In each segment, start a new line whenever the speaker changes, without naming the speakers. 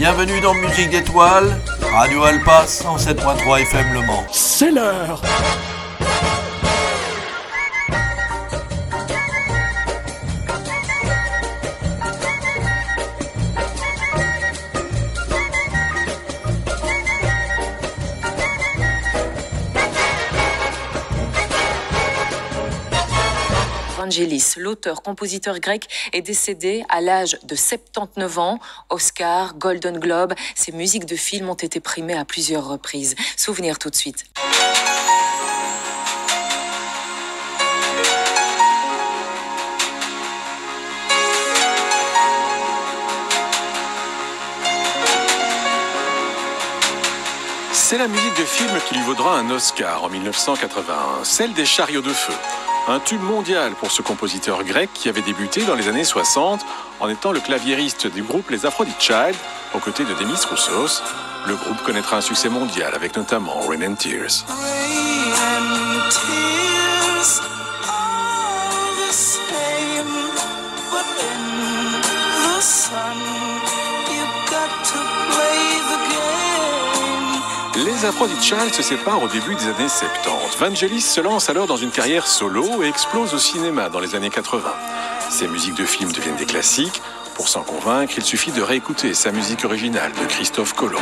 Bienvenue dans Musique d'étoiles, Radio Alpa 107.3 FM Le Mans.
C'est l'heure
Vangelis, l'auteur-compositeur grec, est décédé à l'âge de 79 ans. Oscar, Golden Globe, ses musiques de films ont été primées à plusieurs reprises. Souvenir tout de suite.
C'est la musique de film qui lui vaudra un Oscar en 1981, celle des chariots de feu. Un tube mondial pour ce compositeur grec qui avait débuté dans les années 60 en étant le claviériste du groupe Les Aphrodite Child aux côtés de Demis Roussos. Le groupe connaîtra un succès mondial avec notamment Rain and Tears. Les Aphrodite Child se séparent au début des années 70. Vangelis se lance alors dans une carrière solo et explose au cinéma dans les années 80. Ses musiques de films deviennent des classiques. Pour s'en convaincre, il suffit de réécouter sa musique originale de Christophe Colomb.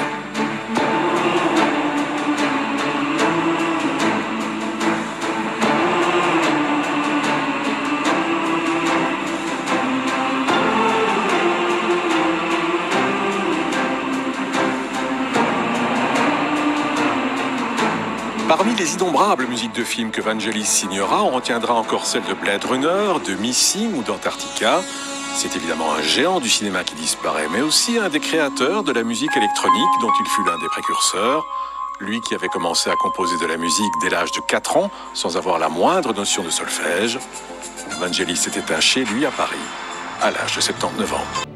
Les innombrables musiques de films que Vangelis signera, on retiendra encore celles de Blade Runner, de Missing ou d'Antarctica. C'est évidemment un géant du cinéma qui disparaît, mais aussi un des créateurs de la musique électronique dont il fut l'un des précurseurs. Lui qui avait commencé à composer de la musique dès l'âge de 4 ans, sans avoir la moindre notion de solfège. Vangelis s'est éteint chez lui à Paris, à l'âge de 79 ans.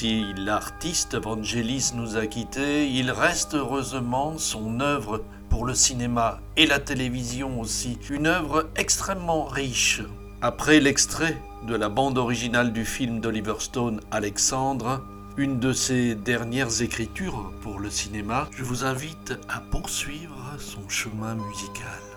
Si l'artiste Vangelis nous a quittés, il reste heureusement son œuvre pour le cinéma et la télévision aussi, une œuvre extrêmement riche. Après l'extrait de la bande originale du film d'Oliver Stone, Alexandre, une de ses dernières écritures pour le cinéma, je vous invite à poursuivre son chemin musical.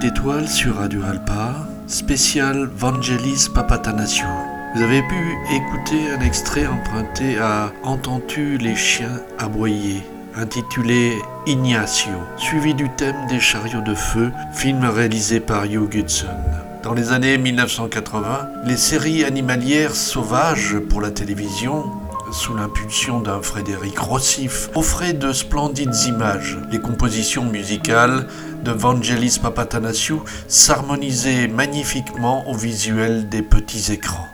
D'étoiles sur Radio Alpa, spécial Vangelis Papatanasiou. Vous avez pu écouter un extrait emprunté à Entends-tu les chiens aboyer intitulé Ignacio, suivi du thème des chariots de feu, film réalisé par Hugh Goodson. Dans les années 1980, les séries animalières sauvages pour la télévision sous l'impulsion d'un Frédéric Rossif, offraient de splendides images. Les compositions musicales de Vangelis Papatanasiou s'harmonisaient magnifiquement au visuel des petits écrans.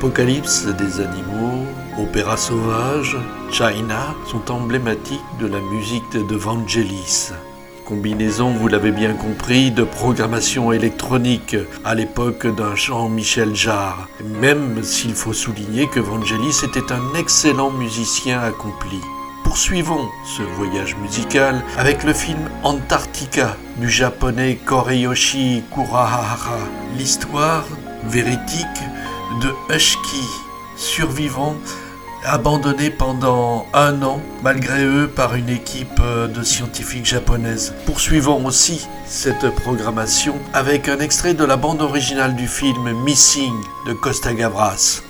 L'apocalypse des animaux, Opéra sauvage, China sont emblématiques de la musique de Vangelis. Combinaison, vous l'avez bien compris, de programmation électronique à l'époque d'un Jean-Michel Jarre, même s'il faut souligner que Vangelis était un excellent musicien accompli. Poursuivons ce voyage musical avec le film Antarctica du japonais Koreyoshi Kurahara, l'histoire véridique de Hushki, survivant abandonné pendant un an, malgré eux, par une équipe de scientifiques japonaises. Poursuivons aussi cette programmation avec un extrait de la bande originale du film Missing de Costa Gavras.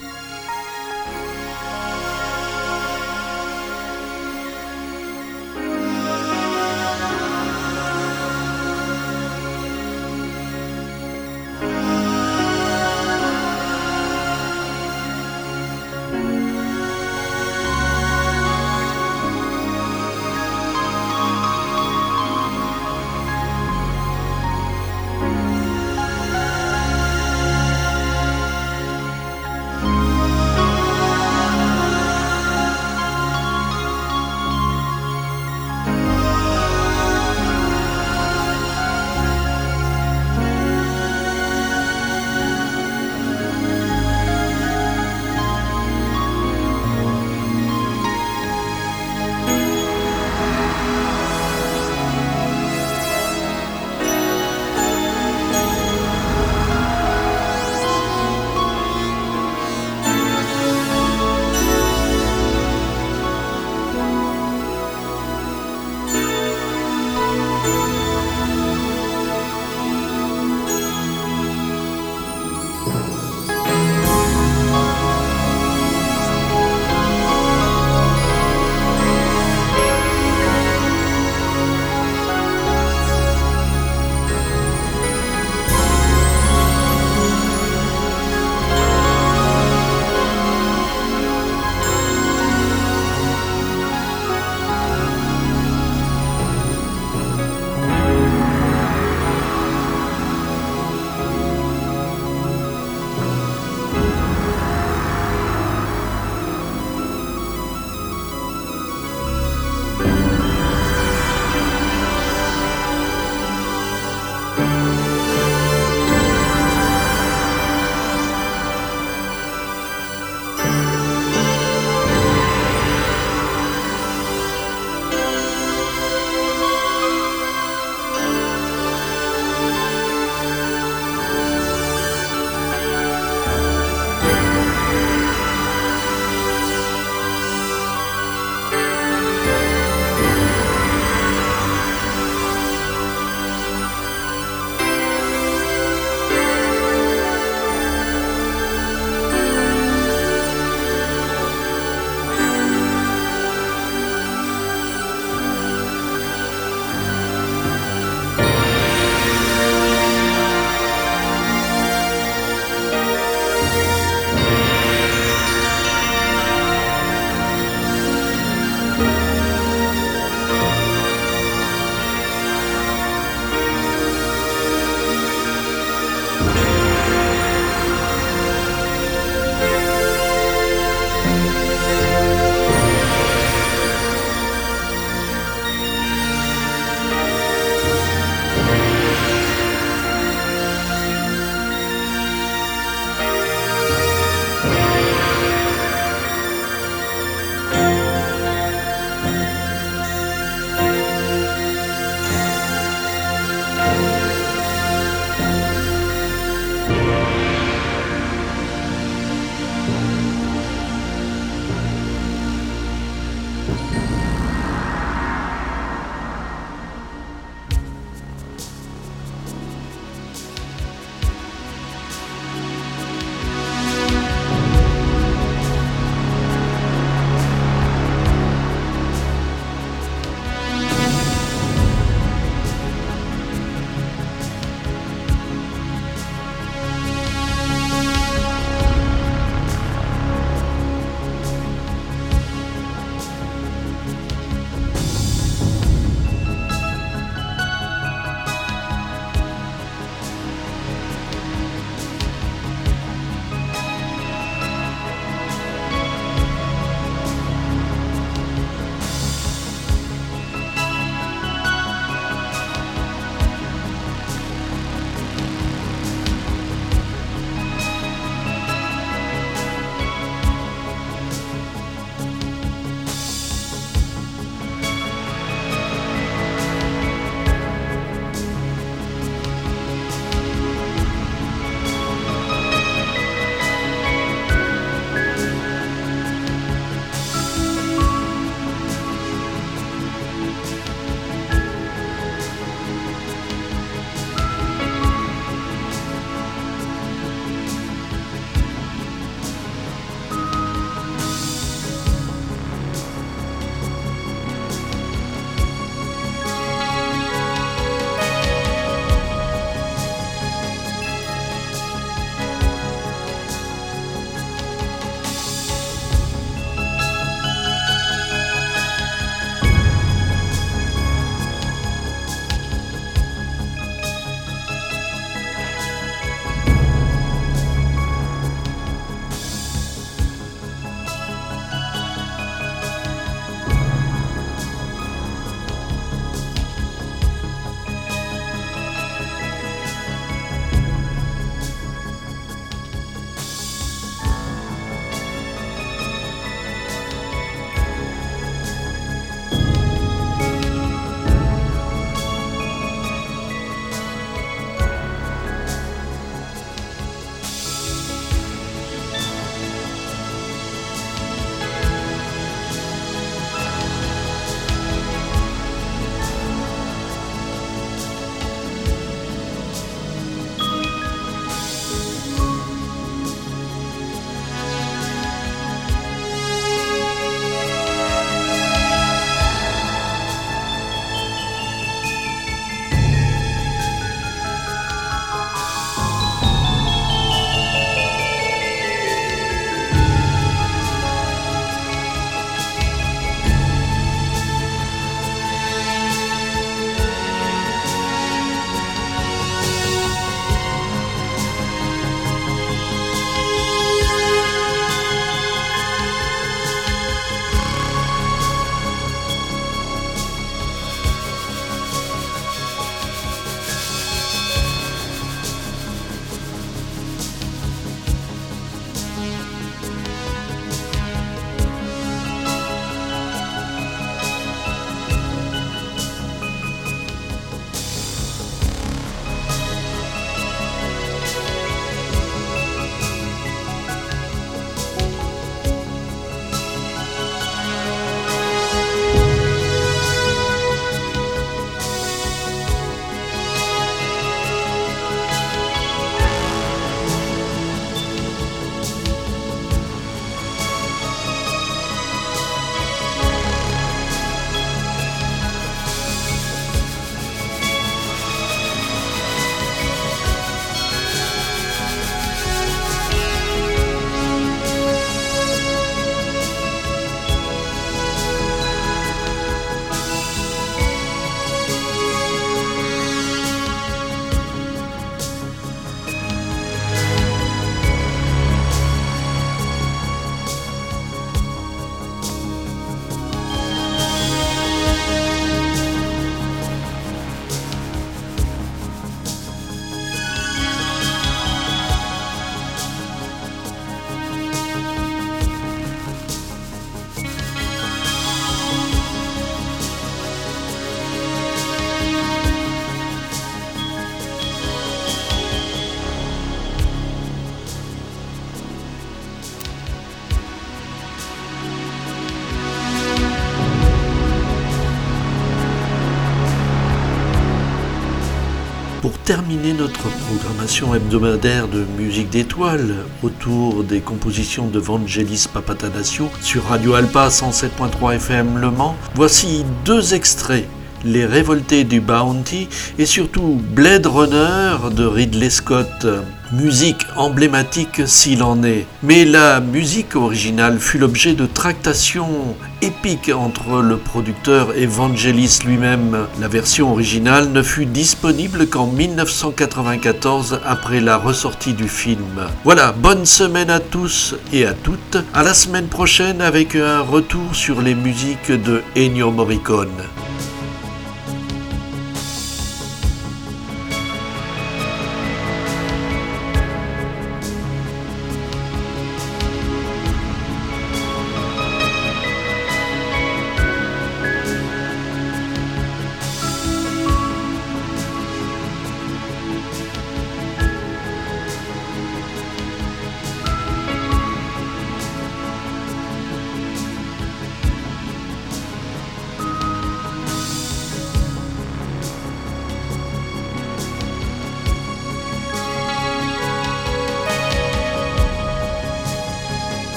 Terminer notre programmation hebdomadaire de musique d'étoiles autour des compositions de Vangelis Papatanasio sur Radio Alpa 107.3 FM Le Mans, voici deux extraits les Révoltés du Bounty et surtout Blade Runner de Ridley Scott. Musique emblématique s'il en est. Mais la musique originale fut l'objet de tractations épiques entre le producteur et Vangelis lui-même. La version originale ne fut disponible qu'en 1994 après la ressortie du film. Voilà, bonne semaine à tous et à toutes. À la semaine prochaine avec un retour sur les musiques de Ennio Morricone.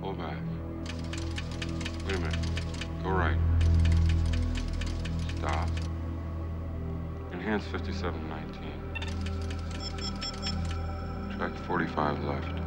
Pull back. Wait a minute. Go right. Stop. Enhance 5719. Track 45 left.